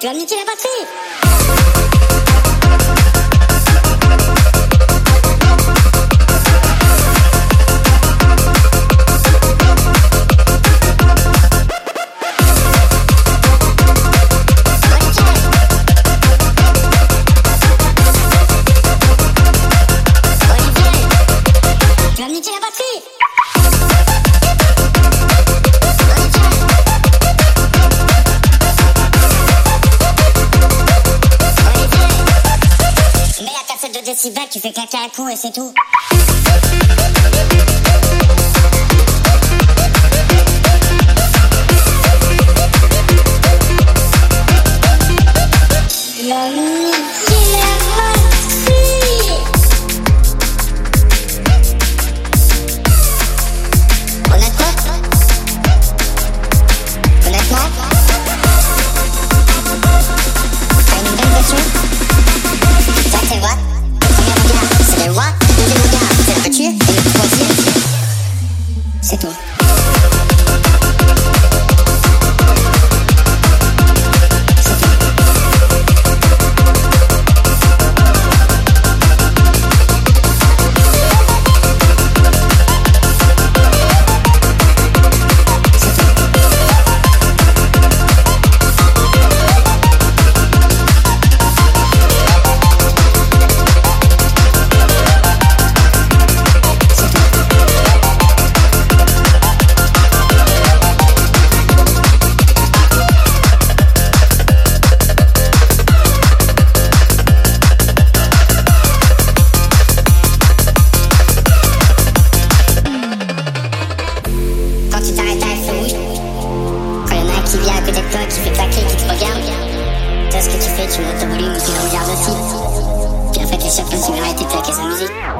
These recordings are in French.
Tu vas me niquer la batterie de décibels, tu fais claquer un coup et c'est tout. À de toi, qui fait claquer, qui te regarde, toi ce que tu fais, tu montes ton volume et tu le regardes aussi. Puis en fait, les chapeaux, tu vas arrêter de claquer sa musique.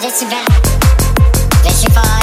для тебя. Для чего